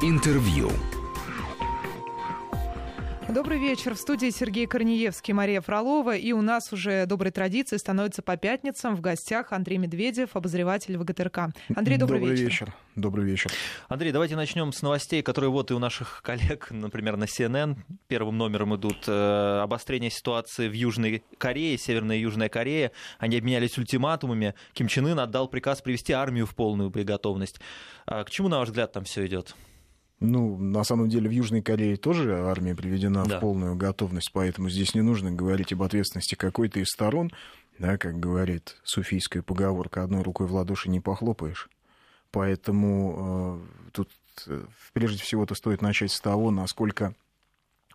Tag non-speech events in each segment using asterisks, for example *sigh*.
Интервью. Добрый вечер. В студии Сергей Корнеевский, Мария Фролова. И у нас уже доброй традицией становится по пятницам в гостях Андрей Медведев, обозреватель ВГТРК. Андрей, добрый, добрый вечер. вечер. Добрый вечер. Андрей, давайте начнем с новостей, которые вот и у наших *laughs* коллег, например, на CNN первым номером идут. Э, обострение ситуации в Южной Корее, Северная и Южная Корея. Они обменялись ультиматумами. Ким Чен Ын отдал приказ привести армию в полную боеготовность. А к чему, на ваш взгляд, там все идет? Ну, на самом деле в Южной Корее тоже армия приведена Да. в полную готовность, поэтому здесь не нужно говорить об ответственности какой-то из сторон, да, как говорит суфийская поговорка, одной рукой в ладоши не похлопаешь. Поэтому э, тут э, прежде всего-то стоит начать с того, насколько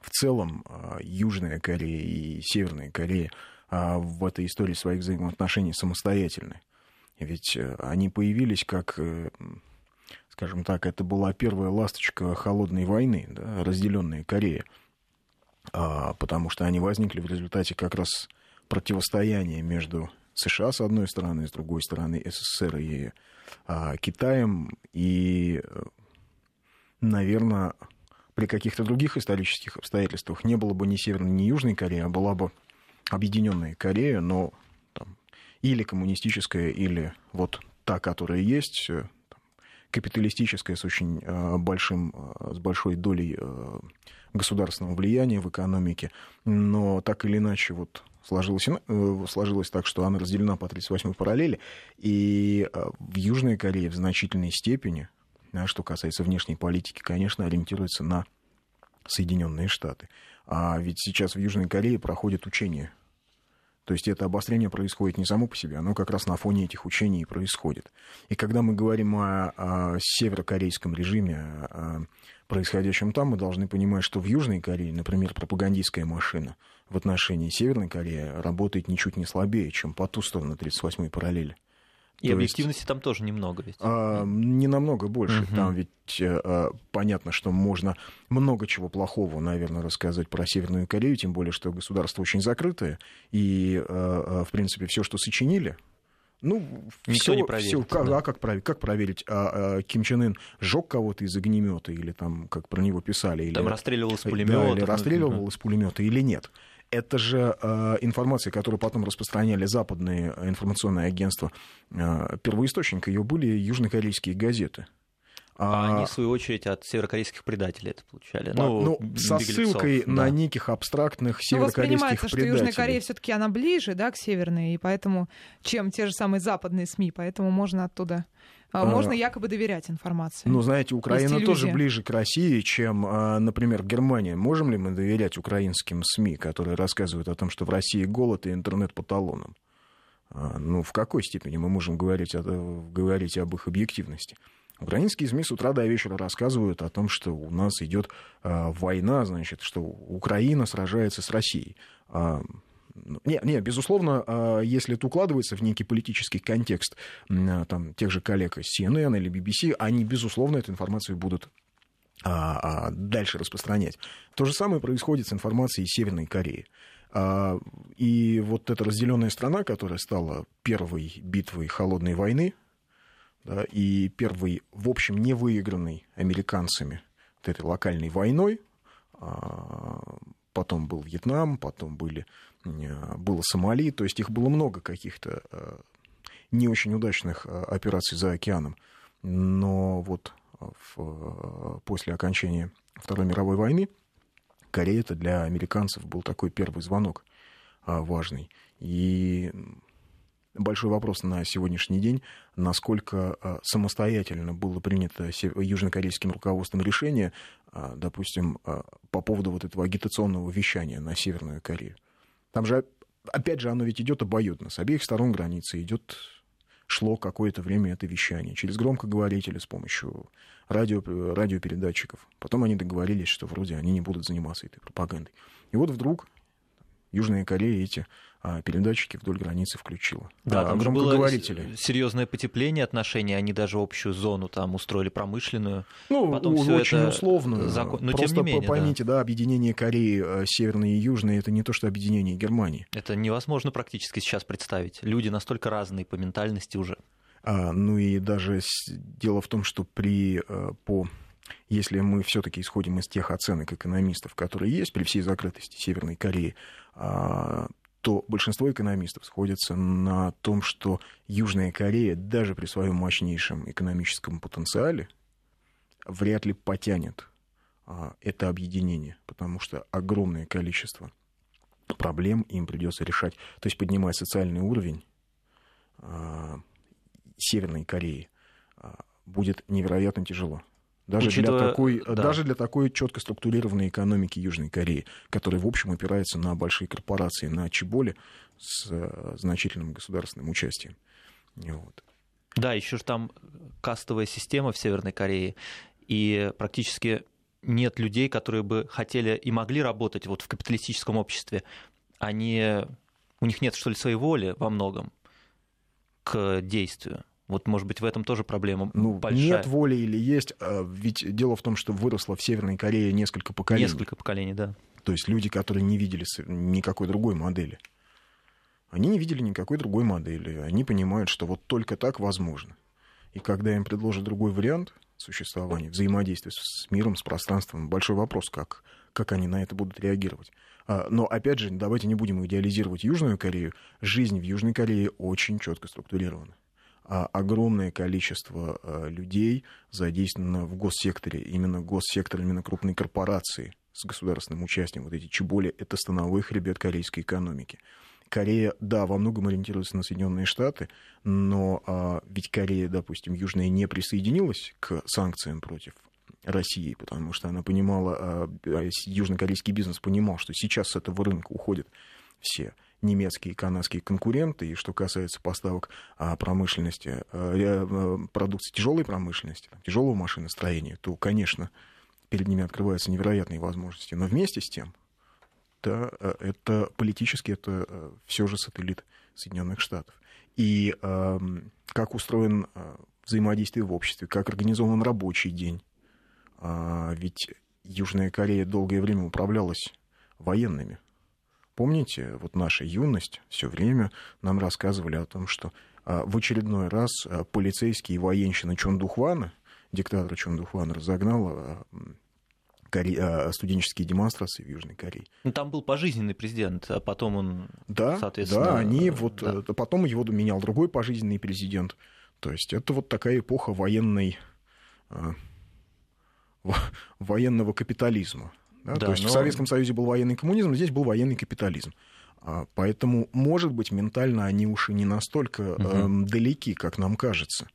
в целом э, Южная Корея и Северная Корея э, в этой истории своих взаимоотношений самостоятельны. Ведь э, они появились как, э, скажем так, это была первая ласточка холодной войны, да, разделенная Корея, А, потому что они возникли в результате как раз противостояния между США с одной стороны, с другой стороны СССР и а, Китаем, и, наверное, при каких-то других исторических обстоятельствах не было бы ни Северной, ни Южной Кореи, а была бы объединенная Корея, но там, или коммунистическая, или вот та, которая есть, капиталистическая с очень э, большим, э, с большой долей э, государственного влияния в экономике, но так или иначе вот сложилось, сложилось так, что она разделена по 38-й параллели, и в Южной Корее в значительной степени, что касается внешней политики, конечно, ориентируется на Соединенные Штаты. А ведь сейчас в Южной Корее проходят учения. То есть это обострение происходит не само по себе, оно как раз на фоне этих учений и происходит. И когда мы говорим о, о северокорейском режиме, о происходящем там, мы должны понимать, что в Южной Корее, например, пропагандистская машина в отношении Северной Кореи работает ничуть не слабее, чем по ту сторону 38-й параллели. И То есть- объективности там тоже немного ведь. а, не намного больше. Мгм. Там ведь а, понятно, что можно много чего плохого, наверное, рассказать про Северную Корею, тем более, что государство очень закрытое. И, э, в принципе, все, что сочинили, ну, Никто всё- не проверит, всё- как, да. а как проверить? Как проверить? А, а, Ким Чен Ын сжег кого-то из огнемета или там, как про него писали, или Там расстреливал да, пулемета. или расстреливал из пулемета или нет. Это же э, информация, которую потом распространяли западные э, информационные агентства. Э, первоисточник ее были южнокорейские газеты. А они, в свою очередь, от северокорейских предателей это получали. по- ну, со беглецов, ссылкой на да. неких абстрактных Ну, северокорейских воспринимается, что предателей. Южная Корея все-таки она ближе, да, к Северной, и поэтому, чем те же самые западные СМИ, поэтому можно оттуда, а, А, можно якобы доверять информации. Ну, знаете, Украина тоже ближе к России, чем, а, например, Германия. Можем ли мы доверять украинским СМИ, которые рассказывают о том, что в России голод и интернет по талонам? А, Ну, в какой степени мы можем говорить, о- говорить об их объективности? Украинские СМИ с утра до вечера рассказывают о том, что у нас идет а, война, значит, что Украина сражается с Россией. Не, не, безусловно, а, если это укладывается в некий политический контекст там, тех же коллег из CNN или BBC, они, безусловно, эту информацию будут а, а, дальше распространять. То же самое происходит с информацией Северной Кореи. И вот эта разделенная страна, которая стала первой битвой холодной войны, да, и первой, в общем, не выигранной американцами вот этой локальной войной, потом был Вьетнам, потом были, было Сомали, то есть их было много каких-то э, не очень удачных э, операций за океаном. Но вот э, в- э, после окончания Второй мировой войны Корея это для американцев был такой первый звонок важный. И большой вопрос на сегодняшний день, насколько самостоятельно было принято южнокорейским руководством решение, допустим, по поводу вот этого агитационного вещания на Северную Корею. Там же, опять же, оно ведь идет обоюдно. С обеих сторон границы идет шло какое-то время это вещание через громкоговорители с помощью радио, радиопередатчиков. Потом они договорились, что вроде они не будут заниматься этой пропагандой. И вот вдруг Южная Корея эти а, передатчики вдоль границы включила. Да, а, там же было громкоговорители. серьезное потепление отношений, они даже общую зону там устроили промышленную. Ну, Потом очень это условно. закон- но тем Просто не менее, по- поймите, да. объединение Кореи э, Северной и Южной это не то, что объединение Германии. Это невозможно практически сейчас представить. Люди настолько разные по ментальности уже. А, ну и даже дело в том, что при, э, по если мы все-таки исходим из тех оценок экономистов, которые есть при всей закрытости Северной Кореи, а, то большинство экономистов сходятся на том, что Южная Корея даже при своем мощнейшем экономическом потенциале вряд ли потянет а, это объединение, потому что огромное количество проблем им придется решать. То есть поднимая социальный уровень а, Северной Кореи, будет невероятно тяжело. Даже, Учитывая, для такой, да. даже для такой четко структурированной экономики Южной Кореи, которая, в общем, опирается на большие корпорации, на чеболи с э, значительным государственным участием. Вот. Да, еще же там кастовая система в Северной Корее, и практически нет людей, которые бы хотели и могли работать вот в капиталистическом обществе. Они, у них нет, что ли, своей воли во многом к действию. Вот, может быть, в этом тоже проблема ну, большая. Нет воли или есть, а, ведь дело в том, что выросло в Северной Корее несколько поколений. Несколько поколений, да. То есть люди, которые не видели никакой другой модели. Они не видели никакой другой модели. Они понимают, что вот только так возможно. И когда им предложат другой вариант существования, взаимодействия с миром, с пространством, большой вопрос, как, как они на это будут реагировать. А, но, опять же, давайте не будем идеализировать Южную Корею. Жизнь в Южной Корее очень четко структурирована. А, огромное количество а, людей задействовано в госсекторе, именно госсектор, именно крупные корпорации с государственным участием. Вот эти чеболи — это становой хребет корейской экономики. Корея, да, во многом ориентируется на Соединенные Штаты, но а, ведь Корея, допустим, Южная не присоединилась к санкциям против России, потому что она понимала, а, а южнокорейский бизнес понимал, что сейчас с этого рынка уходят все немецкие и канадские конкуренты. И что касается поставок а, промышленности, а, а, продукции тяжелой промышленности, тяжелого машиностроения, то, конечно, перед ними открываются невероятные возможности. Но вместе с тем, да, это политически это все же сателлит Соединенных Штатов. И э, как устроен взаимодействие в обществе, как организован рабочий день. ведь Южная Корея долгое время управлялась военными Помните, вот наша юность все время нам рассказывали о том, что а, в очередной раз а, полицейский военщина Чондухвана, диктатор Чондухвана, разогнал а, коре... студенческие демонстрации в Южной Корее. Ну, там был пожизненный президент, а потом он, да, соответственно... Да, они вот... Да. Э, потом его менял другой пожизненный президент. То есть это вот такая эпоха военной... военного капитализма. Да? Да, То есть но... в Советском Союзе был военный коммунизм, здесь был военный капитализм. А, поэтому, может быть, ментально они уж и не настолько угу. э, далеки, как нам кажется.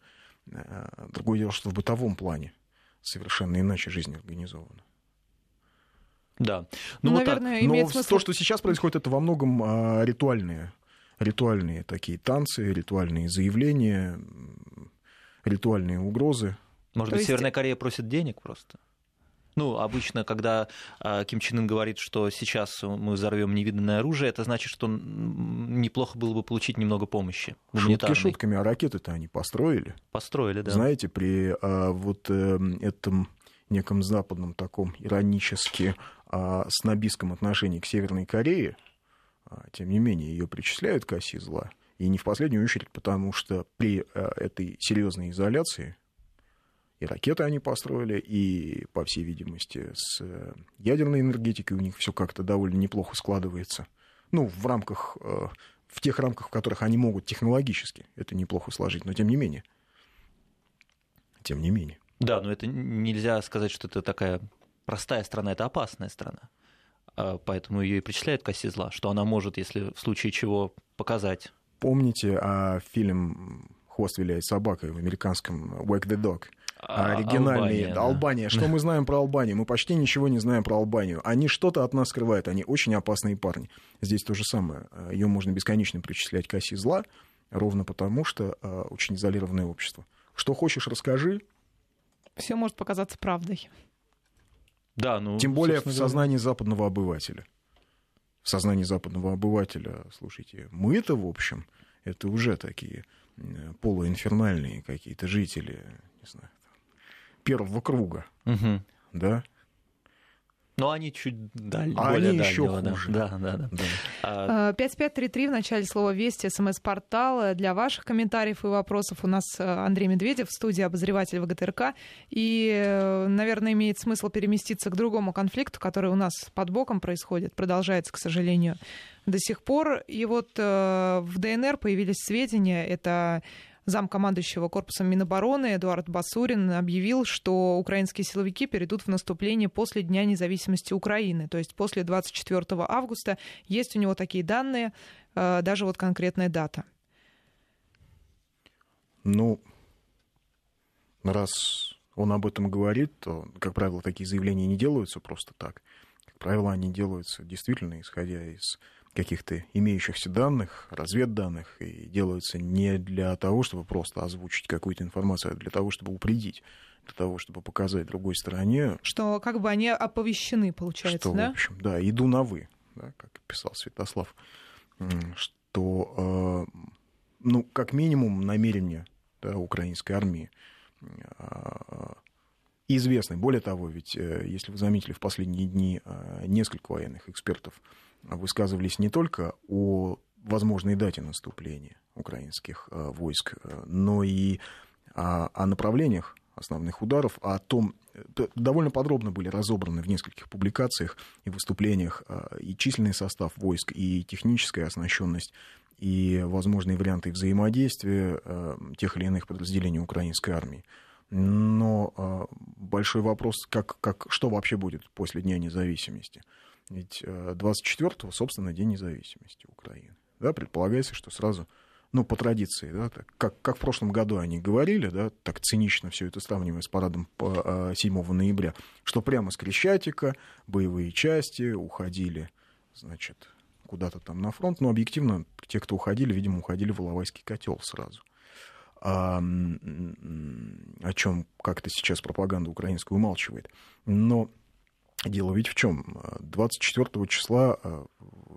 Э, другое дело, что в бытовом плане совершенно иначе жизнь организована. Да. Ну, ну вот наверное, так. имеет Но смысл... то, что сейчас происходит, это во многом а, ритуальные, ритуальные такие танцы, ритуальные заявления, ритуальные угрозы. Может то быть, есть... Северная Корея просит денег просто? Ну, обычно, когда э, Ким Чен Ын говорит, что сейчас мы взорвем невиданное оружие, это значит, что неплохо было бы получить немного помощи. Шутки шутками, а ракеты-то они построили. Построили, да. Знаете, при э, вот э, этом неком западном таком иронически э, снобистском отношении к Северной Корее, э, тем не менее, ее причисляют к оси зла. И не в последнюю очередь, потому что при э, этой серьезной изоляции и ракеты они построили, и, по всей видимости, с э, ядерной энергетикой у них все как-то довольно неплохо складывается. Ну, в рамках, э, в тех рамках, в которых они могут технологически это неплохо сложить, но тем не менее. Тем не менее. Да, но это нельзя сказать, что это такая простая страна, это опасная страна. А поэтому ее и причисляют к оси зла, что она может, если в случае чего, показать. Помните а, фильм «Хвост виляет собакой» в американском «Wake the Dog»? А, оригинальные. Албания, да. Албания. Что мы знаем про Албанию? Мы почти ничего не знаем про Албанию. Они что-то от нас скрывают. Они очень опасные парни. Здесь то же самое. Ее можно бесконечно причислять к оси зла, ровно потому, что а, очень изолированное общество. Что хочешь, расскажи. Все может показаться правдой. Да, ну, Тем более в сознании западного обывателя. В сознании западного обывателя, слушайте, мы-то, в общем, это уже такие полуинфернальные какие-то жители, не знаю, первого круга. Угу. Да? Но они чуть даль... а более они дальнего, еще да. хуже. Да, да, да. Да. А, 5533 в начале слова «Вести» смс-портал. Для ваших комментариев и вопросов у нас э, Андрей Медведев в студии обозреватель ВГТРК. И, э, наверное, имеет смысл переместиться к другому конфликту, который у нас под боком происходит, продолжается, к сожалению, до сих пор. И вот э, в ДНР появились сведения, это замкомандующего корпусом Минобороны Эдуард Басурин объявил, что украинские силовики перейдут в наступление после Дня независимости Украины, то есть после 24 августа. Есть у него такие данные, э, даже вот конкретная дата. Ну, раз он об этом говорит, то, как правило, такие заявления не делаются просто так. Как правило, они делаются действительно исходя из каких-то имеющихся данных, разведданных, и делаются не для того, чтобы просто озвучить какую-то информацию, а для того, чтобы упредить, для того, чтобы показать другой стороне, Что как бы они оповещены, получается, что, да? в общем, да, иду на вы, да, как писал Святослав, что, э, ну, как минимум, намерение да, украинской армии э, известны. Более того, ведь, э, если вы заметили, в последние дни несколько военных экспертов высказывались не только о возможной дате наступления украинских э, войск, э, но и о, направлениях основных ударов, о том, т- довольно подробно были разобраны в нескольких публикациях и выступлениях э, и численный состав войск, и техническая оснащенность, и возможные варианты взаимодействия э, тех или иных подразделений украинской армии. Но э, большой вопрос, как, как, что вообще будет после Дня независимости. Ведь 24-го, собственно, День независимости Украины. Да, предполагается, что сразу, ну, по традиции, да, так, как, как в прошлом году они говорили, да, так цинично все это сравнивая с парадом по, 7 ноября, что прямо с Крещатика боевые части уходили, значит, куда-то там на фронт, но объективно те, кто уходили, видимо, уходили в Иловайский котел сразу. А, о чем как-то сейчас пропаганда украинская умалчивает. Но дело ведь в чем? 24 числа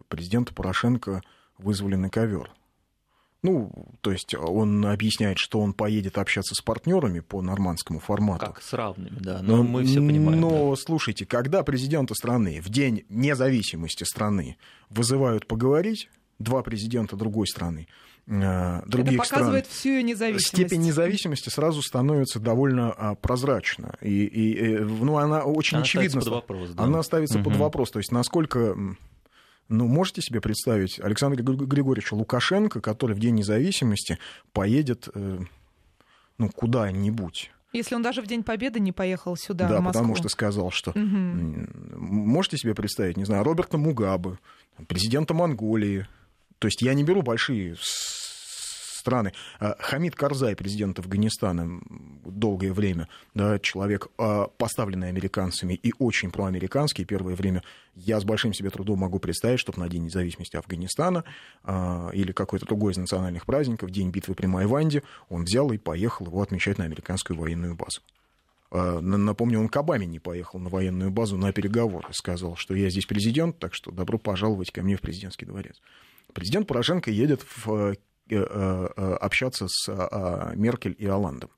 президента Порошенко вызвали на ковер. Ну, то есть он объясняет, что он поедет общаться с партнерами по нормандскому формату. Как с равными, да. Но мы все понимаем. Но да. слушайте, когда президента страны в день независимости страны вызывают поговорить, два президента другой страны, э, других Это показывает стран, всю ее независимость. степень независимости сразу становится довольно а, прозрачна. И, и, ну, она очень Она очевидна. ставится под вопрос, да. Она ставится под Мгм. вопрос. То есть насколько... Ну, можете себе представить Александра Григорьевича Лукашенко, который в День независимости поедет э, ну, куда-нибудь. Если он даже в День Победы не поехал сюда, Да, в Москву. потому что сказал, что... Мгм. Можете себе представить, не знаю, Роберта Мугабе, президента Монголии. То есть я не беру большие страны. А Хамид Карзай, президент Афганистана, долгое время, да, человек, а, поставленный американцами и очень проамериканский первое время. Я с большим себе трудом могу представить, чтобы на День независимости Афганистана а, или какой-то другой из национальных праздников, День битвы при Майванде, он взял и поехал его отмечать на американскую военную базу. Напомню, он к Обаме не поехал на военную базу на переговоры. Сказал, что я здесь президент, так что добро пожаловать ко мне в президентский дворец. Президент Порошенко едет в, э, э, э, общаться с Меркель и Оландом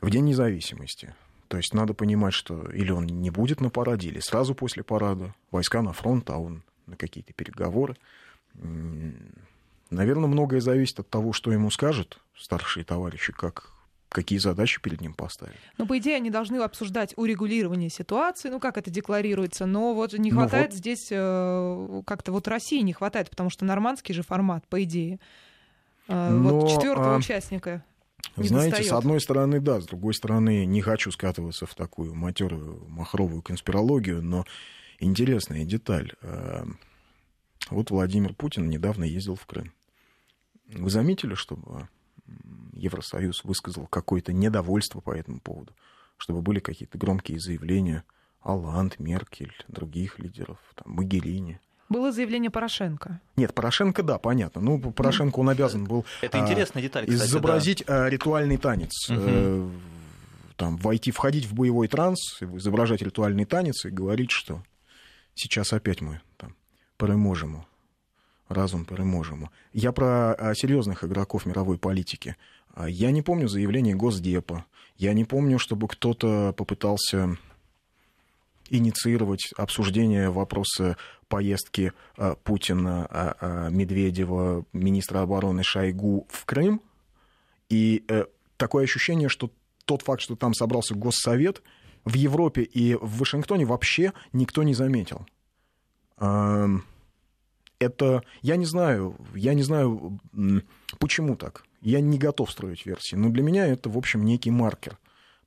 в День независимости. То есть надо понимать, что или он не будет на параде, или сразу после парада. Войска на фронт, а он на какие-то переговоры. Наверное, многое зависит от того, что ему скажут старшие товарищи, как, какие задачи перед ним поставят. Ну, по идее, они должны обсуждать урегулирование ситуации, ну, как это декларируется, но вот не Ну хватает вот. здесь э, как-то вот России не хватает, потому что нормандский же формат, по идее. Э, Но, вот четвертого а, участника. Не Знаете, достает. с одной стороны, да, с другой стороны, не хочу скатываться в такую матерую махровую конспирологию, но интересная деталь. Э, Вот Владимир Путин недавно ездил в Крым. Вы заметили, чтобы Евросоюз высказал какое-то недовольство по этому поводу? Чтобы были какие-то громкие заявления Оланд, Меркель, других лидеров, там, Могерини. Было заявление Порошенко. Нет, Порошенко, да, понятно. Ну, Порошенко, он обязан был Это а, интересная деталь, кстати, да. изобразить а, ритуальный танец. Э, Там, войти, входить в боевой транс, изображать ритуальный танец и говорить, что сейчас опять мы там переможемо, разум переможемо. Я про а, серьезных игроков мировой политики. А, Я не помню заявление Госдепа. Я не помню, чтобы кто-то попытался инициировать обсуждение вопроса поездки э, Путина, э, э, Медведева, министра обороны Шойгу в Крым. И такое ощущение, что тот факт, что там собрался Госсовет, в Европе и в Вашингтоне вообще никто не заметил. Это, я не знаю, я не знаю, почему так. Я не готов строить версии, но для меня это, в общем, некий маркер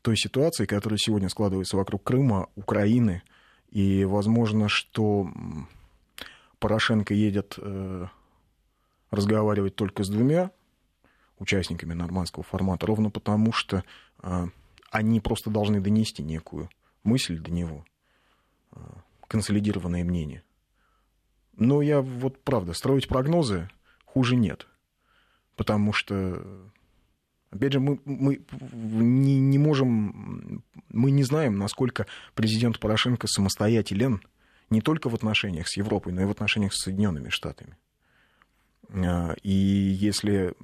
той ситуации, которая сегодня складывается вокруг Крыма, Украины, и возможно, что Порошенко едет э, разговаривать только с двумя участниками нормандского формата, ровно потому что э, они просто должны донести некую мысль до него, э, консолидированное мнение. Но я вот правда, строить прогнозы хуже нет. Потому что Опять же, мы, мы не, не можем, мы не знаем, насколько президент Порошенко самостоятелен не только в отношениях с Европой, но и в отношениях с Соединенными Штатами. А, и если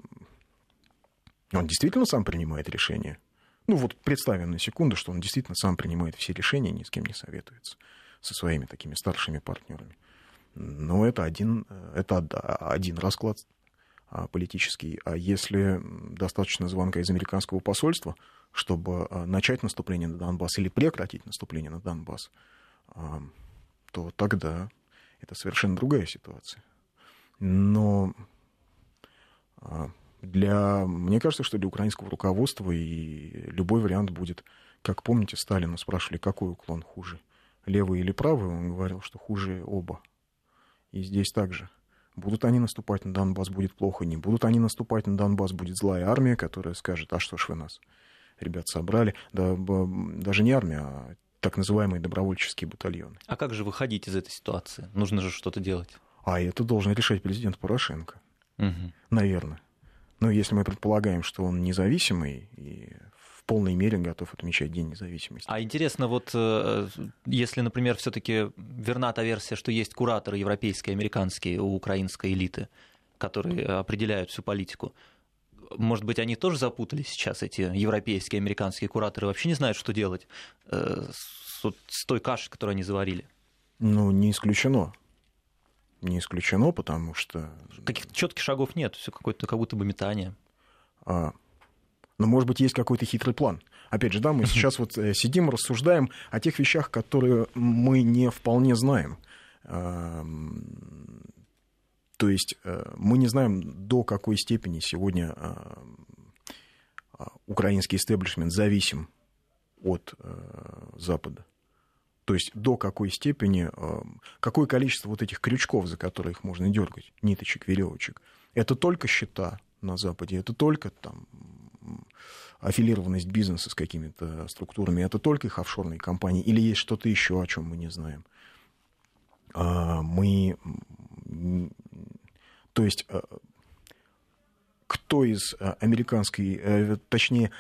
он действительно сам принимает решения, ну вот представим на секунду, что он действительно сам принимает все решения, ни с кем не советуется со своими такими старшими партнерами. Но это один, это один расклад политический. А если достаточно звонка из американского посольства, чтобы а, начать наступление на Донбасс или прекратить наступление на Донбасс, а, то тогда это совершенно другая ситуация. Но для, мне кажется, что для украинского руководства и любой вариант будет, как помните, Сталина спрашивали, какой уклон хуже, левый или правый, он говорил, что хуже оба. И здесь также Будут они наступать на Донбасс, будет плохо. Не будут они наступать на Донбасс, будет злая армия, которая скажет, а что ж вы нас, ребят, собрали. Да, даже не армия, а так называемые добровольческие батальоны. А как же выходить из этой ситуации? Нужно же что-то делать. А это должен решать президент Порошенко. Угу. Наверное. Но если мы предполагаем, что он независимый и полной мере готов отмечать День независимости. А интересно, вот э, если, например, все-таки верна та версия, что есть кураторы европейские, американские у украинской элиты, которые определяют всю политику, может быть, они тоже запутались сейчас, эти европейские, американские кураторы, вообще не знают, что делать э, с, с той кашей, которую они заварили? Ну, не исключено. Не исключено, потому что... Каких-то четких шагов нет, все какое-то как будто бы метание. А, но, может быть, есть какой-то хитрый план. Опять же, да, мы сейчас вот э, сидим, рассуждаем о тех вещах, которые мы не вполне знаем. То есть э, мы не знаем, до какой степени сегодня э, украинский истеблишмент зависим от Запада. То есть до какой степени, какое количество вот этих крючков, за которые их можно дергать, ниточек, веревочек, это только счета на Западе, это только там аффилированность бизнеса с какими-то структурами, это только их офшорные компании или есть что-то еще, о чем мы не знаем? А, мы, то есть, а, кто из а, американской, э, точнее,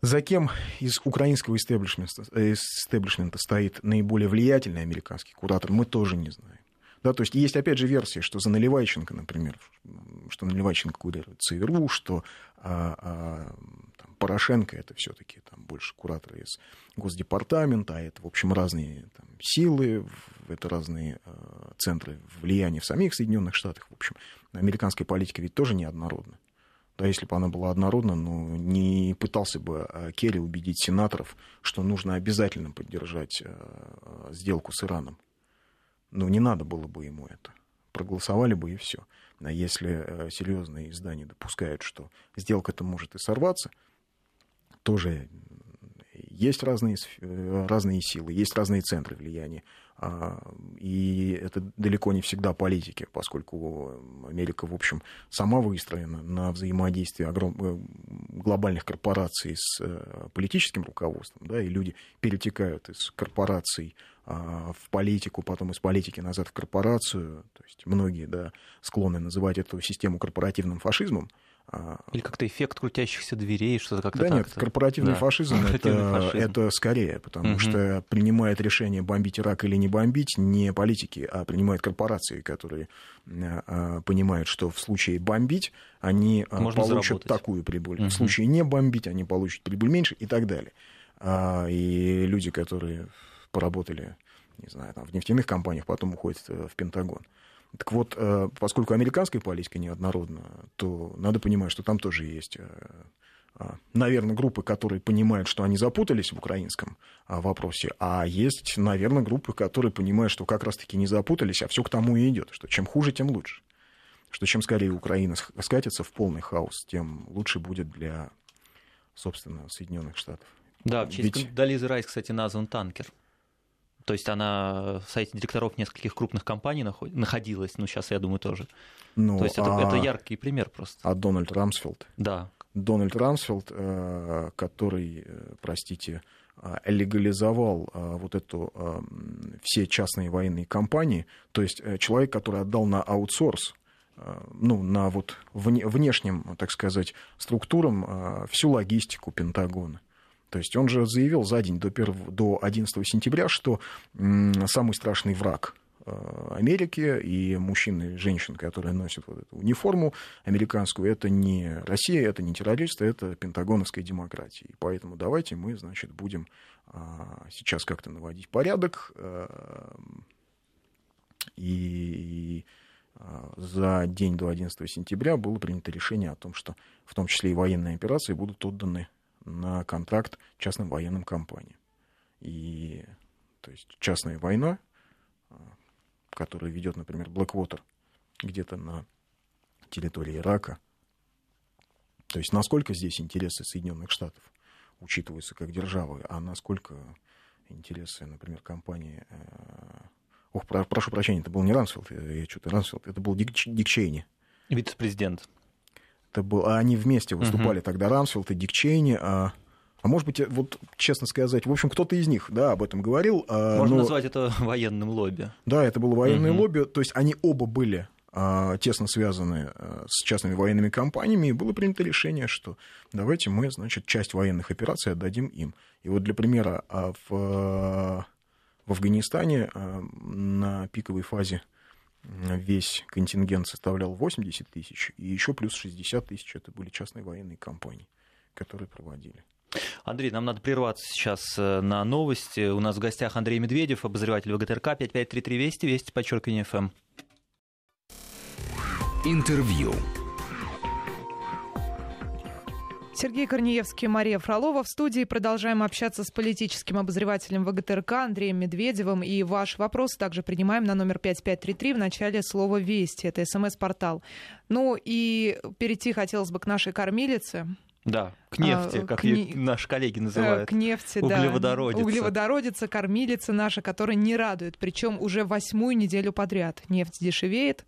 за кем из украинского истеблишмента, истеблишмента стоит наиболее влиятельный американский куратор, мы тоже не знаем. Да, то есть есть, опять же, версия, что за Наливайченко, например, что Наливайченко курирует ЦРУ, что а, а, там, Порошенко это все-таки там больше куратор из Госдепартамента, а это, в общем, разные там, силы, это разные а, центры влияния в самих Соединенных Штатах. В общем, американская политика ведь тоже неоднородна. Да, если бы она была однородна, ну, не пытался бы а, Керри убедить сенаторов, что нужно обязательно поддержать а, сделку с Ираном. Ну, не надо было бы ему это. Проголосовали бы и все. А если э, серьезные издания допускают, что сделка-то может и сорваться, тоже есть разные, э, разные силы, есть разные центры влияния. А, и это далеко не всегда политики, поскольку Америка, в общем, сама выстроена на взаимодействии огром... Э, глобальных корпораций с политическим руководством, да, и люди перетекают из корпораций а, в политику, потом из политики назад в корпорацию. То есть многие да, склонны называть эту систему корпоративным фашизмом. А, Или как-то эффект крутящихся дверей, что-то как-то Да так нет, корпоративный да. фашизм, *laughs* это, фашизм это скорее, потому угу. что принимает решение бомбить Ирак или не бомбить не политики, а принимают корпорации, которые а, понимают, что в случае бомбить они Можно получат заработать. такую прибыль, угу. в случае не бомбить они получат прибыль меньше и так далее. И люди, которые поработали, не знаю, там, в нефтяных компаниях, потом уходят в Пентагон. Так вот, поскольку американская политика неоднородна, то надо понимать, что там тоже есть а, наверное, группы, которые понимают, что они запутались в украинском а, вопросе, а есть, наверное, группы, которые понимают, что как раз-таки не запутались, а все к тому и идет, что чем хуже, тем лучше. Что чем скорее Украина скатится в полный хаос, тем лучше будет для, собственно, Соединенных Штатов. Да, в честь Ведь... Дализы Райс, кстати, назван танкер. То есть она в сайте директоров нескольких крупных компаний находилась, ну сейчас, я думаю, тоже. Ну, То есть это, а... это яркий пример просто. А Дональд Рамсфелд? Да, Дональд Рамсфелд, э, который, э, простите, э, легализовал вот эту все частные военные компании, то есть человек, который отдал на аутсорс ну, на вот внешним, так сказать, структурам всю логистику Пентагона. То есть он же заявил за день до, 1, до 11 сентября, что самый страшный враг Э, Америки, и мужчин и женщин, которые носят вот эту униформу американскую, это не Россия, это не террористы, это пентагоновская демократия. И поэтому давайте мы, значит, будем а, сейчас как-то наводить порядок, э, и а, за день до 11 сентября было принято решение о том, что в том числе и военные операции будут отданы на контракт частным военным компаниям. И то есть частная война, который ведет, например, Blackwater где-то на территории Ирака. То есть насколько здесь интересы Соединенных Штатов учитываются как державы, а насколько интересы, например, компании... Э, ох, про, прошу прощения, это был не Рансфилд, я что-то Рансфилд, это был Дик, Дик Чейни. Вице-президент. Это был, а они вместе выступали uh-huh. тогда, Рансфилд и Дик Чейни, а а может быть, вот честно сказать, в общем, кто-то из них, да, об этом говорил. А, Можно но... назвать это *laughs* военным лобби. Да, это было военное угу. лобби. То есть они оба были а, тесно связаны а, с частными военными компаниями, и было принято решение, что давайте мы, значит, часть военных операций отдадим им. И вот для примера, в, в Афганистане на пиковой фазе весь контингент составлял 80 тысяч, и еще плюс 60 тысяч это были частные военные компании, которые проводили. Anдрей, нам надо прерваться сейчас э, на новости. У нас в гостях Андрей Медведев, обозреватель ВГТРК, 5533 Вести, Вести, подчеркивание ФМ. Интервью. Сергей Корнеевский, Мария Фролова. В студии продолжаем общаться с политическим обозревателем ВГТРК Андреем Медведевым. И ваш вопрос также принимаем на номер 5533 в начале слова «Вести». Это смс-портал. Ну и перейти хотелось бы к нашей кормилице. Да, к нефти, а, как к ее не... наши коллеги называют. К нефти, Углеводородица. да. Углеводородица, кормилица наша, которая не радует. Причем уже восьмую неделю подряд нефть дешевеет.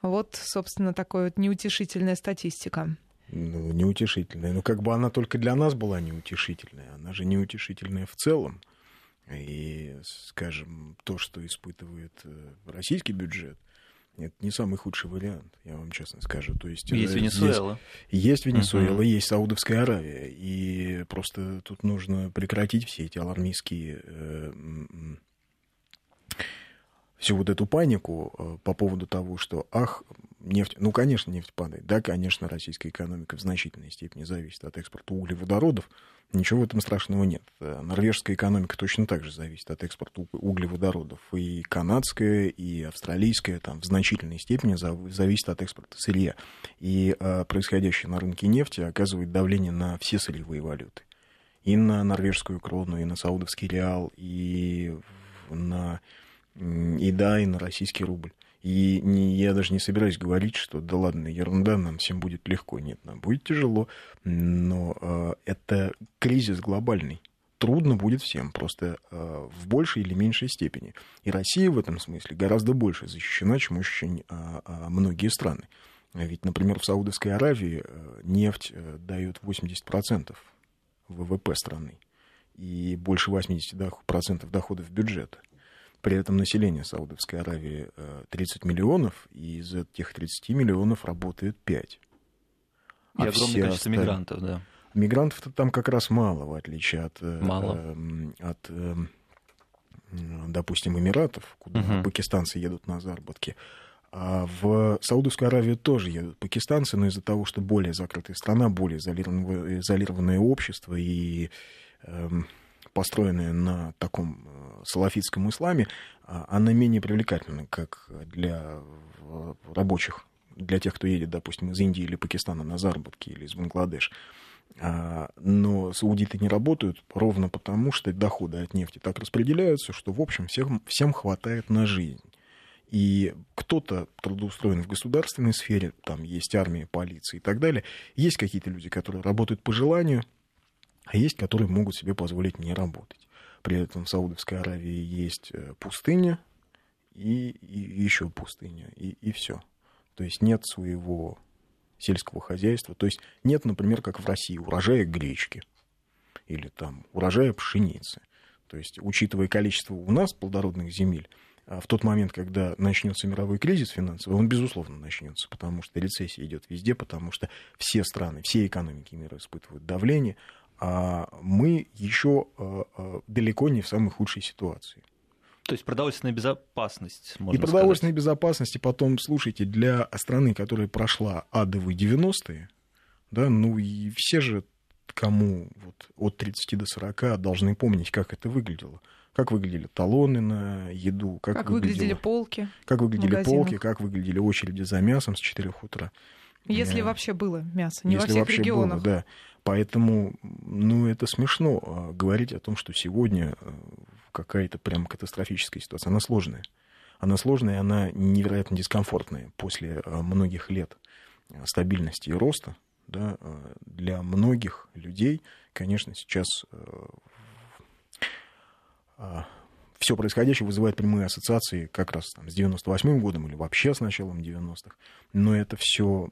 Вот, собственно, такая вот неутешительная статистика. Ну, неутешительная. Ну, как бы она только для нас была неутешительная. Она же неутешительная в целом. И, скажем, то, что испытывает э, российский бюджет, это не самый худший вариант, я вам честно скажу. То есть, есть э, Венесуэла. Есть, есть Венесуэла, uh-huh. есть Саудовская Аравия. И просто тут нужно прекратить все эти алармистские э, всю вот эту панику э, по поводу того, что, ах, нефть, ну, конечно, нефть падает. Да, конечно, российская экономика в значительной степени зависит от экспорта углеводородов, Ничего в этом страшного нет. Э, норвежская экономика точно так же зависит от экспорта углеводородов. И канадская, и австралийская там, в значительной степени зависит от экспорта сырья. И э, происходящее на рынке нефти оказывает давление на все сырьевые валюты. И на норвежскую крону, и на саудовский реал, и на и да, и на российский рубль. И не, я даже не собираюсь говорить, что да ладно, ерунда, нам всем будет легко. Нет, нам будет тяжело, но э, это кризис глобальный. Трудно будет всем, просто э, в большей или меньшей степени. И Россия в этом смысле гораздо больше защищена, чем очень э, многие страны. Ведь, например, в Саудовской Аравии э, нефть э, дает 80% ВВП страны и больше 80% доходов бюджета. При этом население Саудовской Аравии 30 э, миллионов, и из этих 30 миллионов работает 5. И а огромное количество остальные... мигрантов, да. Мигрантов-то там как раз мало, в отличие от, э, мало. Э, от э, допустим, Эмиратов, куда угу. пакистанцы едут на заработки. А в Саудовскую Аравию тоже едут пакистанцы, но из-за того, что более закрытая страна, более изолированное, изолированное общество и э, построенное на таком салафитском исламе, она менее привлекательна, как для рабочих, для тех, кто едет, допустим, из Индии или Пакистана на заработки или из Бангладеш. Но саудиты не работают ровно потому, что доходы от нефти так распределяются, что, в общем, всем, всем хватает на жизнь. И кто-то трудоустроен в государственной сфере, там есть армия, полиция и так далее. Есть какие-то люди, которые работают по желанию, а есть, которые могут себе позволить не работать. При этом в Саудовской Аравии есть э, пустыня и, и еще пустыня, и, и все. То есть нет своего сельского хозяйства. То есть нет, например, как в России, урожая гречки или там урожая пшеницы. То есть, учитывая количество у нас плодородных земель, а в тот момент, когда начнется мировой кризис финансовый, он, безусловно, начнется, потому что рецессия идет везде, потому что все страны, все экономики мира испытывают давление, мы еще а, а, далеко не в самой худшей ситуации. То есть продовольственная безопасность, можно И продовольственная сказать. безопасность, и потом, слушайте, для страны, которая прошла адовые 90-е, да, ну и все же, кому вот от 30 до 40 должны помнить, как это выглядело как выглядели талоны на еду, как, как выглядели полки, как выглядели полки, как выглядели очереди за мясом с 4 утра. Если э, вообще было мясо, не Если во всех вообще регионах. Было, да. Поэтому, ну, это смешно а, говорить о том, что сегодня э, какая-то прям катастрофическая ситуация. Она сложная. Она сложная, она невероятно дискомфортная после э, многих лет стабильности и роста. Да, для многих людей, конечно, сейчас а, все происходящее вызывает прямые ассоциации как раз там, с 98-м годом или вообще с началом 90-х. Но это все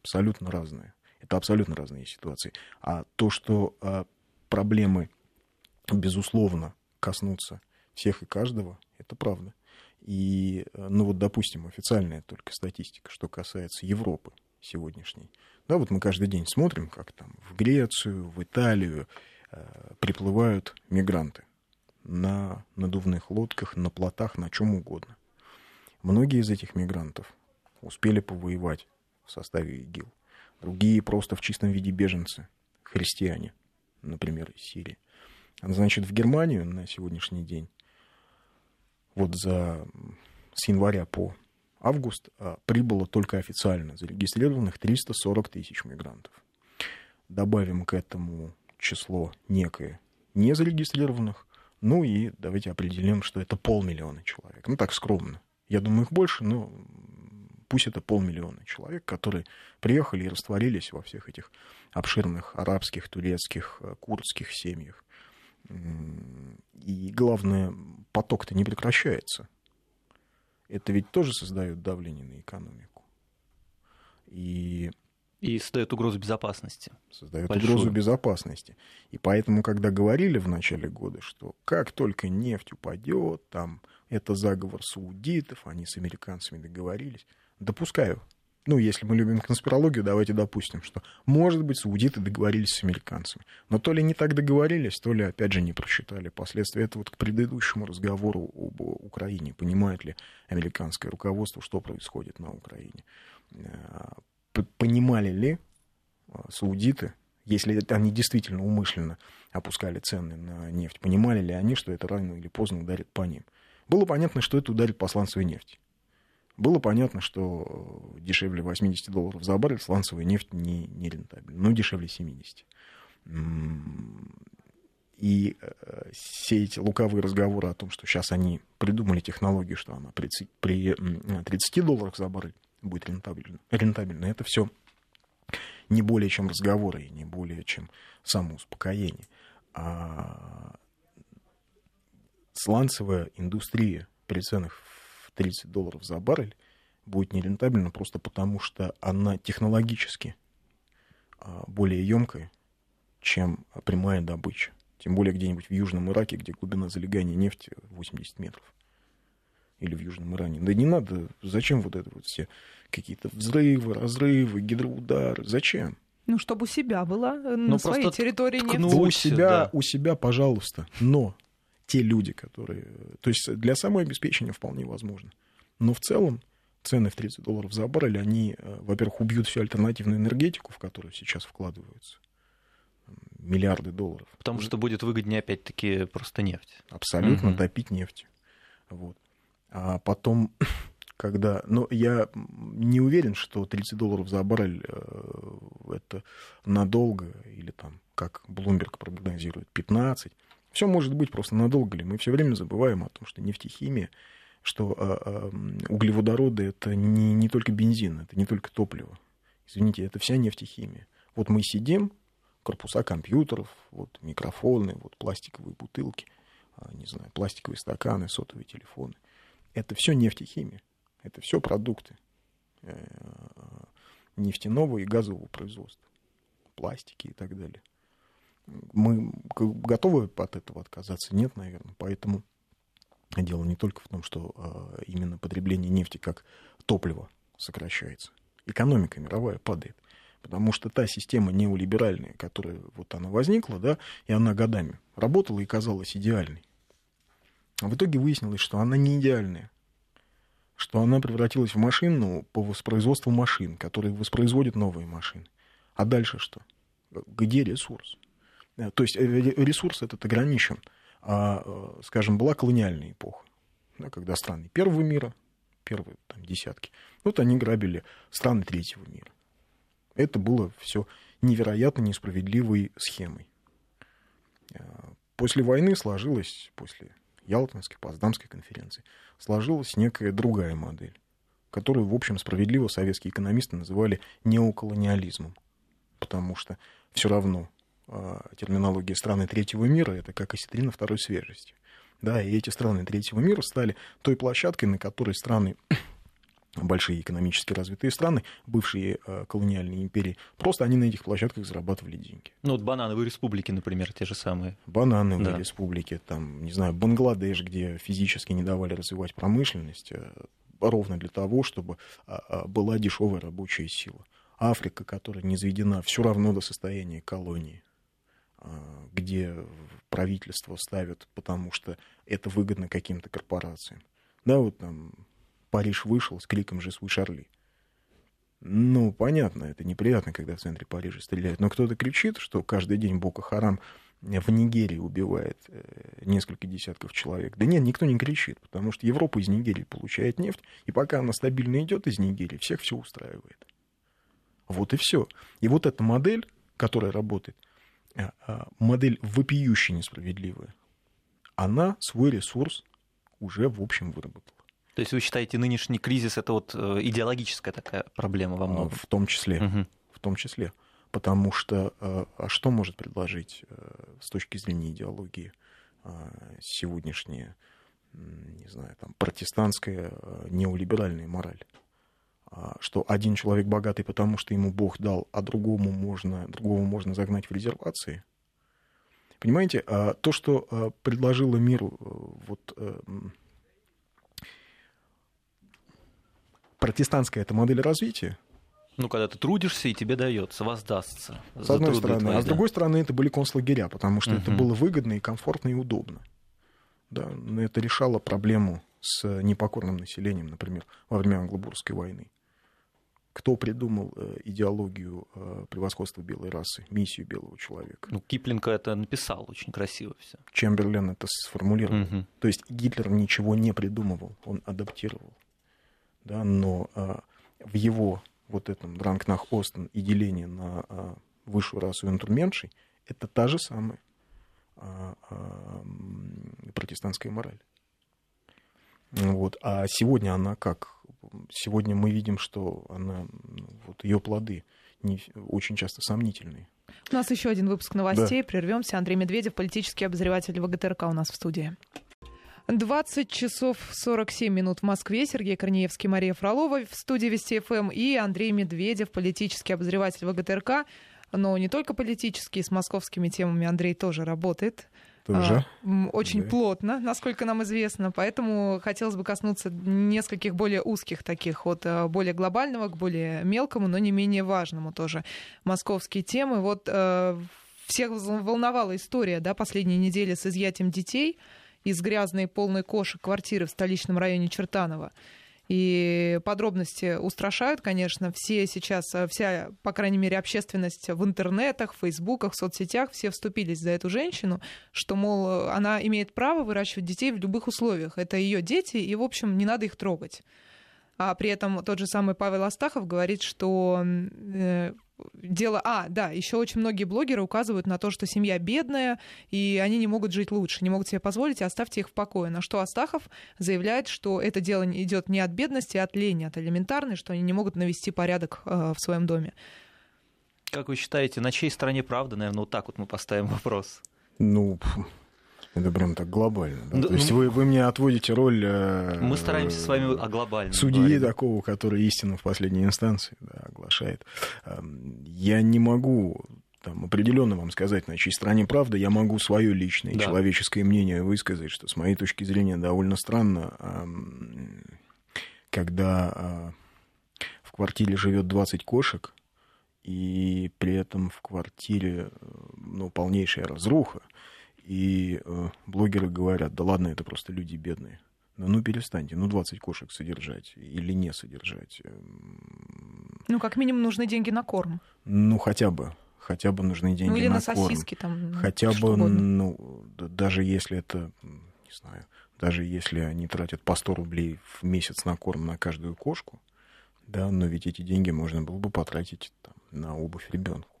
абсолютно разное. Это абсолютно разные ситуации. А то, что а, проблемы, безусловно, коснутся всех и каждого, это правда. И, э, ну вот, допустим, официальная только статистика, что касается Европы сегодняшней. Да, вот мы каждый день смотрим, как там в Грецию, в Италию э, приплывают мигранты на надувных лодках, на плотах, на чем угодно. Многие из этих мигрантов успели повоевать в составе ИГИЛ. Другие просто в чистом виде беженцы, христиане, например, из Сирии. Значит, в Германию на сегодняшний день, вот за, с января по август, а, прибыло только официально зарегистрированных 340 тысяч мигрантов. Добавим к этому число некое незарегистрированных, ну и давайте определим, что это полмиллиона человек. Ну так скромно. Я думаю, их больше, но пусть это полмиллиона человек, которые приехали и растворились во всех этих обширных арабских, турецких, э, курдских семьях. И главное, поток-то не прекращается. Это ведь тоже создает давление на экономику. И и создает угрозу безопасности. Создает большую. угрозу безопасности. И поэтому, когда говорили в начале года, что как только нефть упадет, там это заговор саудитов, они с американцами договорились, допускаю. Ну, если мы любим конспирологию, давайте допустим, что, может быть, саудиты договорились с американцами. Но то ли не так договорились, то ли, опять же, не просчитали последствия. Это вот к предыдущему разговору об Украине. Понимает ли американское руководство, что происходит на Украине? Э, понимали ли а, саудиты, если они действительно умышленно опускали цены на нефть, понимали ли они, что это рано или поздно ударит по ним? Было понятно, что это ударит по сланцевой нефти. Было понятно, что дешевле 80 долларов за баррель сланцевая нефть не, не рентабельна, но дешевле 70. И э, все эти лукавые разговоры о том, что сейчас они придумали технологию, что она при, при 30 долларах за баррель будет рентабельно. рентабельно. Это все не более чем разговоры и не более чем самоуспокоение. А сланцевая индустрия при ценах в 30 долларов за баррель будет нерентабельна просто потому, что она технологически а, более емкая, чем прямая добыча. Тем более где-нибудь в Южном Ираке, где глубина залегания нефти 80 метров или в Южном Иране. Да не надо, зачем вот это вот все какие-то взрывы, разрывы, гидроудары, зачем? Ну, чтобы у себя было э, на ну, своей территории нефть. Ну, у себя, да. у себя, пожалуйста, но те люди, которые... То есть для самообеспечения вполне возможно. Но в целом цены в 30 долларов за баррель, они, э, во-первых, убьют всю альтернативную энергетику, в которую сейчас вкладываются. миллиарды долларов. Потому что будет выгоднее, опять-таки, просто нефть. Абсолютно угу. топить нефть. Вот. А потом, *clears throat* когда... Но я не уверен, что 30 долларов за баррель э, это надолго, или там, как Bloomberg прогнозирует, 15. Все может быть просто надолго ли. Мы все время забываем о том, что нефтехимия, что а, а, углеводороды это не, не только бензин, это не только топливо. Извините, это вся нефтехимия. Вот мы сидим, корпуса компьютеров, вот микрофоны, вот пластиковые бутылки, а, не знаю, пластиковые стаканы, сотовые телефоны. Это все нефтехимия. Это все продукты э, нефтяного и газового производства, пластики и так далее. Мы готовы от этого отказаться? Нет, наверное. Поэтому дело не только в том, что а, именно потребление нефти как топлива сокращается. Экономика мировая падает. Потому что та система неолиберальная, которая вот она возникла, да, и она годами работала и казалась идеальной. А в итоге выяснилось, что она не идеальная. Что она превратилась в машину по воспроизводству машин, которые воспроизводят новые машины. А дальше что? Где ресурс? Э, то есть э, ресурс этот ограничен. А, э, скажем, была колониальная эпоха, да, когда страны первого мира, первые там, десятки, вот они грабили страны третьего мира. Это было все невероятно несправедливой схемой. После войны сложилась, после Ялтинской, Поtsдамской конференции, сложилась некая другая модель, которую, в общем, справедливо советские экономисты называли неоколониализмом, потому что все равно а, терминология страны третьего мира, это как осетрина второй свежести. Да, и эти страны третьего мира стали той площадкой, на которой страны *coughs* большие экономически развитые страны, бывшие э, колониальные империи, просто они на этих площадках зарабатывали деньги. Ну вот банановые республики, например, те же самые. Банановые да. республики, там, не знаю, Бангладеш, где физически не давали развивать промышленность, э, ровно для того, чтобы э, была дешевая рабочая сила. Африка, которая не заведена все равно до состояния колонии. А, где правительство ставят, потому что это выгодно каким-то корпорациям. Да, вот там Париж вышел с криком «Je suis Шарли». Ну, понятно, это неприятно, когда в центре Парижа стреляют. Но кто-то кричит, что каждый день Бока Харам в Нигерии убивает э, несколько десятков человек. Да нет, никто не кричит, потому что Европа из Нигерии получает нефть, и пока она стабильно идет из Нигерии, всех все устраивает. Вот и все. И вот эта модель, которая работает, Э, э, модель вопиюще несправедливая, она свой ресурс уже в общем выработала. То есть вы считаете, нынешний кризис это вот э, идеологическая такая проблема во многом? В том числе. Угу. В том числе. Потому что а что может предложить с точки зрения идеологии сегодняшняя, не знаю, там, протестантская неолиберальная мораль? А, что один человек богатый, потому что ему Бог дал, а другому можно, другого можно загнать в резервации. Понимаете, а, то, что а, предложило миру вот, э, протестантская эта модель развития, ну, когда ты трудишься, и тебе дается, воздастся. С одной стороны. Твои, а с другой стороны, это были концлагеря, потому что угу. это было выгодно и комфортно и удобно. Да, это решало проблему с непокорным населением, например, во время Англобурской войны кто придумал э, идеологию э, превосходства белой расы, миссию белого человека. Ну, Киплинг это написал очень красиво все. Чемберлен это сформулировал. Угу. То есть Гитлер ничего не придумывал, он адаптировал. Да, но а, в его вот этом Дранкнах Остен и деление на а, высшую расу и натурменшей, это та же самая а, а, протестантская мораль. Вот. А сегодня она как? Сегодня мы видим, что она, ну, вот ее плоды не, очень часто сомнительные. У нас еще один выпуск новостей. Да. Прервемся. Андрей Медведев, политический обозреватель ВГТРК у нас в студии. 20 часов 47 минут в Москве. Сергей Корнеевский, Мария Фролова в студии Вести ФМ и Андрей Медведев, политический обозреватель ВГТРК. Но не только политический, с московскими темами Андрей тоже работает тоже. А, очень да. плотно, насколько нам известно. Поэтому хотелось бы коснуться нескольких более узких таких, от э, более глобального к более мелкому, но не менее важному тоже московские темы. Вот э, всех волновала история да, последней недели с изъятием детей из грязной полной кошек квартиры в столичном районе Чертанова. И подробности устрашают, конечно. Все сейчас, вся, по крайней мере, общественность в интернетах, в фейсбуках, в соцсетях, все вступились за эту женщину, что, мол, она имеет право выращивать детей в любых условиях. Это ее дети, и, в общем, не надо их трогать. А при этом тот же самый Павел Астахов говорит, что э, дело... А, да, еще очень многие блогеры указывают на то, что семья бедная, и они не могут жить лучше, не могут себе позволить, и оставьте их в покое. На что Астахов заявляет, что это дело идет не от бедности, а от лени, от элементарной, что они не могут навести порядок э, в своем доме. Как вы считаете, на чьей стороне правда? Наверное, вот так вот мы поставим вопрос. Ну, это прям так глобально. Да? Да, То есть ну, вы, вы мне отводите роль... Э, мы стараемся с вами о глобальном. Судьи говорить. такого, который истину в последней инстанции да, оглашает. Эм, я не могу там, определенно вам сказать, на чьей стороне правда, я могу свое личное да. человеческое мнение высказать, что с моей точки зрения довольно странно, эм, когда э, в квартире живет 20 кошек, и при этом в квартире э, ну, полнейшая разруха, и э, блогеры говорят, да ладно, это просто люди бедные. Да ну перестаньте, ну 20 кошек содержать или не содержать. Эм, ну, как минимум, нужны деньги на корм. Ну, хотя бы. Хотя бы нужны деньги ну, или на, на сосиски корм. там. Хотя бы, ну, даже если это, не знаю, даже если они тратят по 100 рублей в месяц на корм на каждую кошку, да, но ведь эти деньги можно было бы потратить там, на обувь ребенку.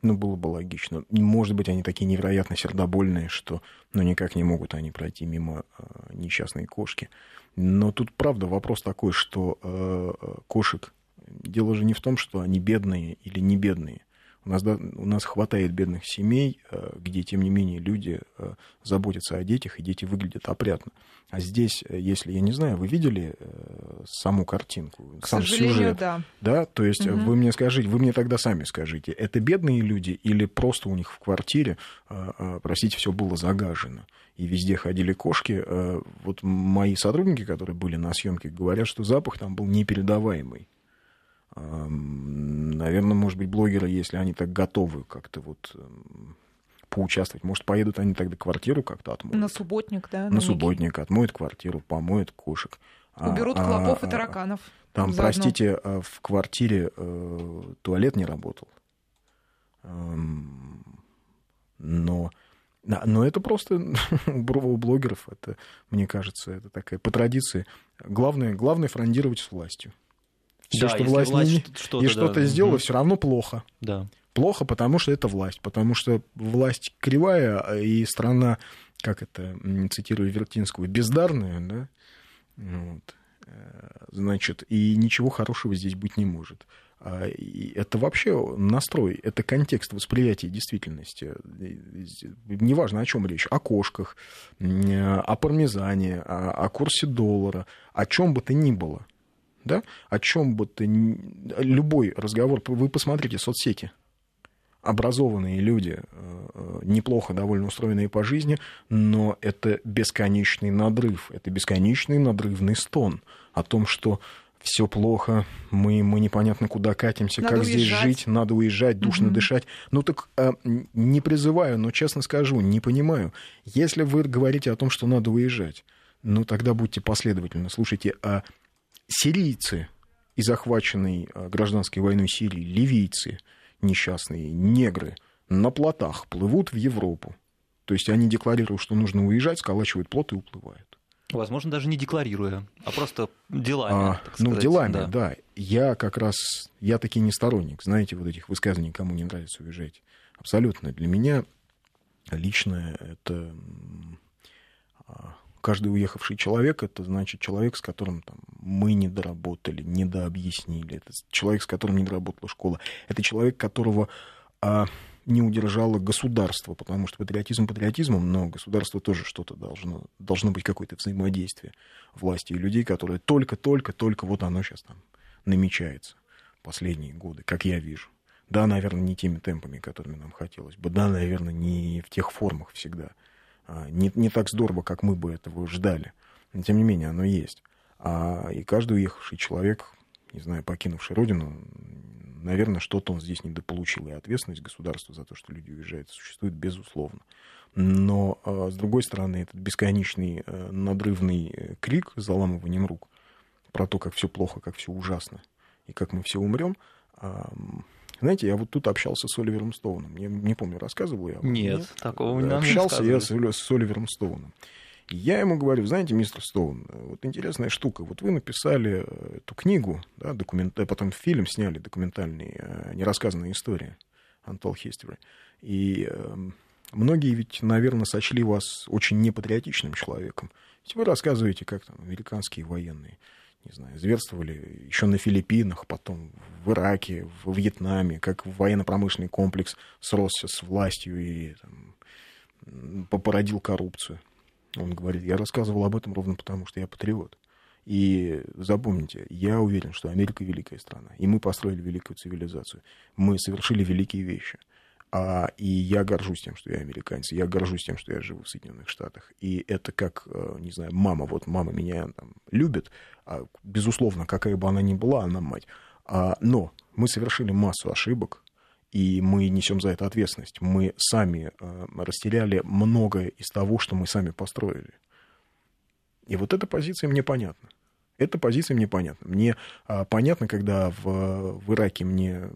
Ну, было бы логично. Может быть, они такие невероятно сердобольные, что ну, никак не могут они пройти мимо э, несчастной кошки. Но тут, правда, вопрос такой, что э, кошек... Дело же не в том, что они бедные или не бедные. У нас, да, у нас хватает бедных семей, э, где, тем не менее, люди э, заботятся о детях, и дети выглядят опрятно. А здесь, э, если, я не знаю, вы видели саму картинку, К сам сюжет? да. Да, то есть угу. вы мне скажите, вы мне тогда сами скажите, это бедные люди или просто у них в квартире, простите, все было загажено? и везде ходили кошки. Вот мои сотрудники, которые были на съемке, говорят, что запах там был непередаваемый. Наверное, может быть, блогеры, если они так готовы как-то вот эм, поучаствовать, может, поедут они тогда квартиру как-то отмоют. На субботник, да? На, на субботник отмоют квартиру, помоют кошек. А, Уберут а, клопов а, и тараканов. Там, заодно. простите, а, в квартире э, туалет не работал. Эм, но, но это просто *laughs* у блогеров, это, мне кажется, это такая по традиции. Главное, главное фрондировать с властью. Все, да, что власть, власть не, что-то, и что-то да. сделала, угу. все равно плохо. Да. Плохо, потому что это власть, потому что власть кривая, а и страна, как это, цитирую Вертинского, бездарная, да, вот. Э, значит, и ничего хорошего здесь быть не может. А, и это вообще настрой, это контекст восприятия действительности. Неважно, о чем речь, о кошках, о пармезане, о курсе доллара, о чем бы то ни было – да, о чем бы ты, любой разговор, вы посмотрите соцсети, образованные люди, э, неплохо довольно устроенные по жизни, но это бесконечный надрыв, это бесконечный надрывный стон о том, что все плохо, мы, мы непонятно куда катимся, надо как уезжать. здесь жить, надо уезжать, душно угу. дышать. Ну так а, не призываю, но честно скажу, не понимаю. Если вы говорите о том, что надо уезжать, ну тогда будьте последовательны. Слушайте, а сирийцы и захваченной а, гражданской войной Сирии, ливийцы несчастные, негры на плотах плывут в Европу. То есть они декларируют, что нужно уезжать, сколачивают плот и уплывают. Возможно, даже не декларируя, а просто делами. А, ну, делами, да. да. Я как раз, я таки не сторонник, знаете, вот этих высказываний, кому не нравится уезжать. Абсолютно. Для меня лично это а, каждый уехавший человек это значит человек, с которым там, мы не доработали, не дообъяснили. Это человек, с которым не доработала школа. Это человек, которого а, не удержало государство, потому что патриотизм патриотизмом, но государство тоже что-то должно, должно быть какое-то взаимодействие власти и людей, которые только-только-только вот оно сейчас там намечается последние годы, как я вижу. Да, наверное, не теми темпами, которыми нам хотелось бы. Да, наверное, не в тех формах всегда. А, не, не так здорово, как мы бы этого ждали. Но, тем не менее, оно есть. А, и каждый уехавший человек, не знаю, покинувший родину, наверное, что-то он здесь недополучил. И ответственность государства за то, что люди уезжают, существует безусловно. Но, а, с другой стороны, этот бесконечный э, надрывный э, крик с заламыванием рук про то, как все плохо, как все ужасно и как мы все умрем. Знаете, я вот тут общался с Оливером Стоуном. Я не помню, рассказывал я. Нет, нет, такого не Общался я с, с Оливером Стоуном. Я ему говорю, знаете, мистер Стоун, вот интересная штука. Вот вы написали э, эту книгу, да, документ... Э, потом фильм сняли документальный, э, нерассказанная история, Untold History. И э, многие ведь, наверное, сочли вас очень непатриотичным человеком. Ведь вы рассказываете, как там американские военные не знаю, зверствовали еще на Филиппинах, потом в Ираке, в Вьетнаме, как военно-промышленный комплекс сросся с властью и там, породил коррупцию. Он говорит, я рассказывал об этом ровно потому, что я патриот. И запомните, я уверен, что Америка великая страна, и мы построили великую цивилизацию. Мы совершили великие вещи. А, и я горжусь тем, что я американец, я горжусь тем, что я живу в Соединенных Штатах. И это как, э, не знаю, мама, вот мама меня там любит, а, безусловно, какая бы она ни была, она мать. А, но мы совершили массу ошибок, и мы несем за это ответственность. Мы сами э, растеряли многое из того, что мы сами построили. И вот эта позиция мне понятна. Эта позиция мне понятна. Мне а, понятно, когда в, в Ираке мне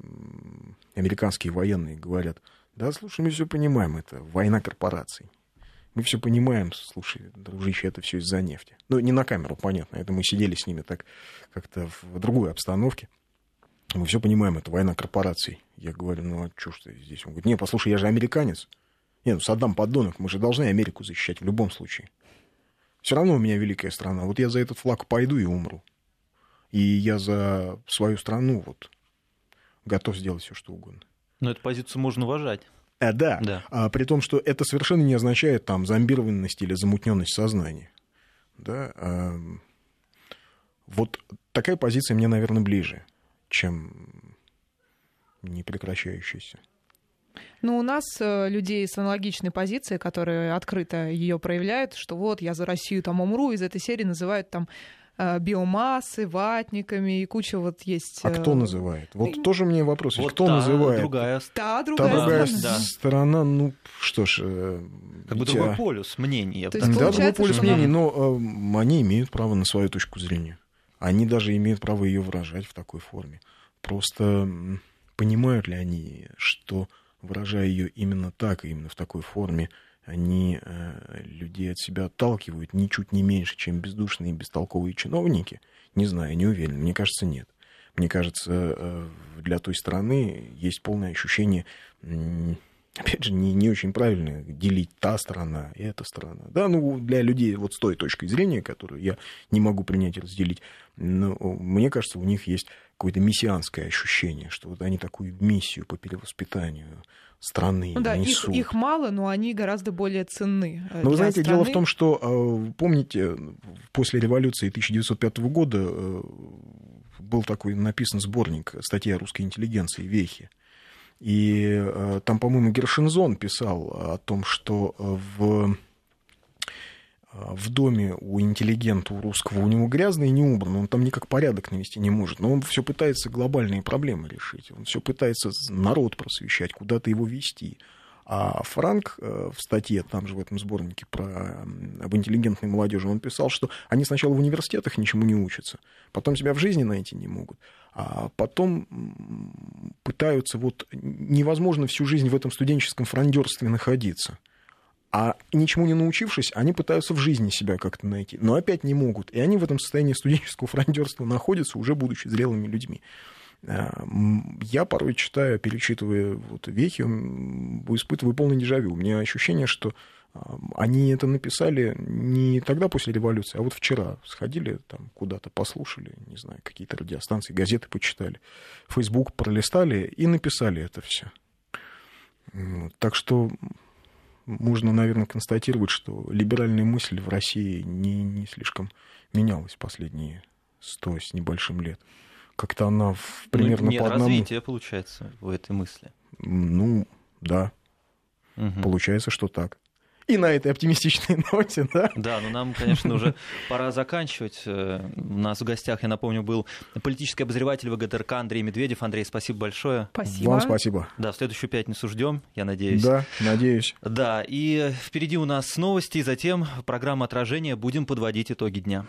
американские военные говорят, да, слушай, мы все понимаем, это война корпораций. Мы все понимаем, слушай, дружище, это все из-за нефти. Ну, не на камеру, понятно, это мы сидели с ними так как-то в другой обстановке. Мы все понимаем, это война корпораций. Я говорю, ну а что ж ты здесь? Он говорит, не, послушай, я же американец. Не, ну Саддам подонок, мы же должны Америку защищать в любом случае. Все равно у меня великая страна. Вот я за этот флаг пойду и умру. И я за свою страну вот готов сделать все, что угодно. Но эту позицию можно уважать. А, да, да. А, при том, что это совершенно не означает там зомбированность или замутненность сознания. Да? А, вот такая позиция мне, наверное, ближе чем непрекращающийся. Ну, у нас э, людей с аналогичной позицией, которые открыто ее проявляют, что вот я за Россию там умру, из этой серии называют там э, биомассы, ватниками и куча вот есть... А кто э, называет? Вот и... тоже мне вопрос. Вот кто та называет? Другая... Та другая, та другая сторона. сторона. Ну, что ж... Как бы другой полюс мнений. То есть, да, другой полюс что... мнений, но э, они имеют право на свою точку зрения. Они даже имеют право ее выражать в такой форме. Просто понимают ли они, что выражая ее именно так, именно в такой форме, они э, людей от себя отталкивают ничуть не меньше, чем бездушные и бестолковые чиновники? Не знаю, не уверен. Мне кажется, нет. Мне кажется, э, для той страны есть полное ощущение опять же, не, не очень правильно делить та сторона и эта сторона. Да, ну, для людей вот с той точкой зрения, которую я не могу принять и разделить, но мне кажется, у них есть какое-то мессианское ощущение, что вот они такую миссию по перевоспитанию страны ну, да, несут. Их, их мало, но они гораздо более ценны. Э, но вы знаете, страны. дело в том, что, э, помните, после революции 1905 года э, был такой написан сборник статьи о русской интеллигенции «Вехи». И э, там, по-моему, Гершинзон писал о том, что э, в, э, в доме у интеллигента, у русского, у него грязно и не убрано, он там никак порядок навести не может, но он все пытается глобальные проблемы решить, он все пытается народ просвещать, куда-то его вести. А Франк в статье, там же в этом сборнике про, об интеллигентной молодежи, он писал, что они сначала в университетах ничему не учатся, потом себя в жизни найти не могут, а потом пытаются, вот невозможно всю жизнь в этом студенческом фрондерстве находиться. А ничему не научившись, они пытаются в жизни себя как-то найти, но опять не могут. И они в этом состоянии студенческого фрондерства находятся, уже будучи зрелыми людьми. А, я порой читаю, перечитывая вот вехи, испытываю полный дежавю. У меня ощущение, что они это написали не тогда после революции, а вот вчера. Сходили там куда-то, послушали, не знаю, какие-то радиостанции, газеты почитали, Facebook пролистали и написали это все. Так что можно, наверное, констатировать, что либеральная мысль в России не, не слишком менялась последние сто с небольшим лет. Как-то она в, примерно ну, нет по одному... развития получается в этой мысли. Ну, да. Угу. Получается, что так. И на этой оптимистичной *laughs* ноте, да? Да, но нам, конечно, уже пора заканчивать. Э, у нас в гостях, я напомню, был политический обозреватель ВГТРК Андрей Медведев. Андрей, спасибо большое. Спасибо. Вам спасибо. Да, в следующую пятницу ждем, я надеюсь. Да, надеюсь. Да, и впереди у нас новости, и затем программа отражения. Будем подводить итоги дня.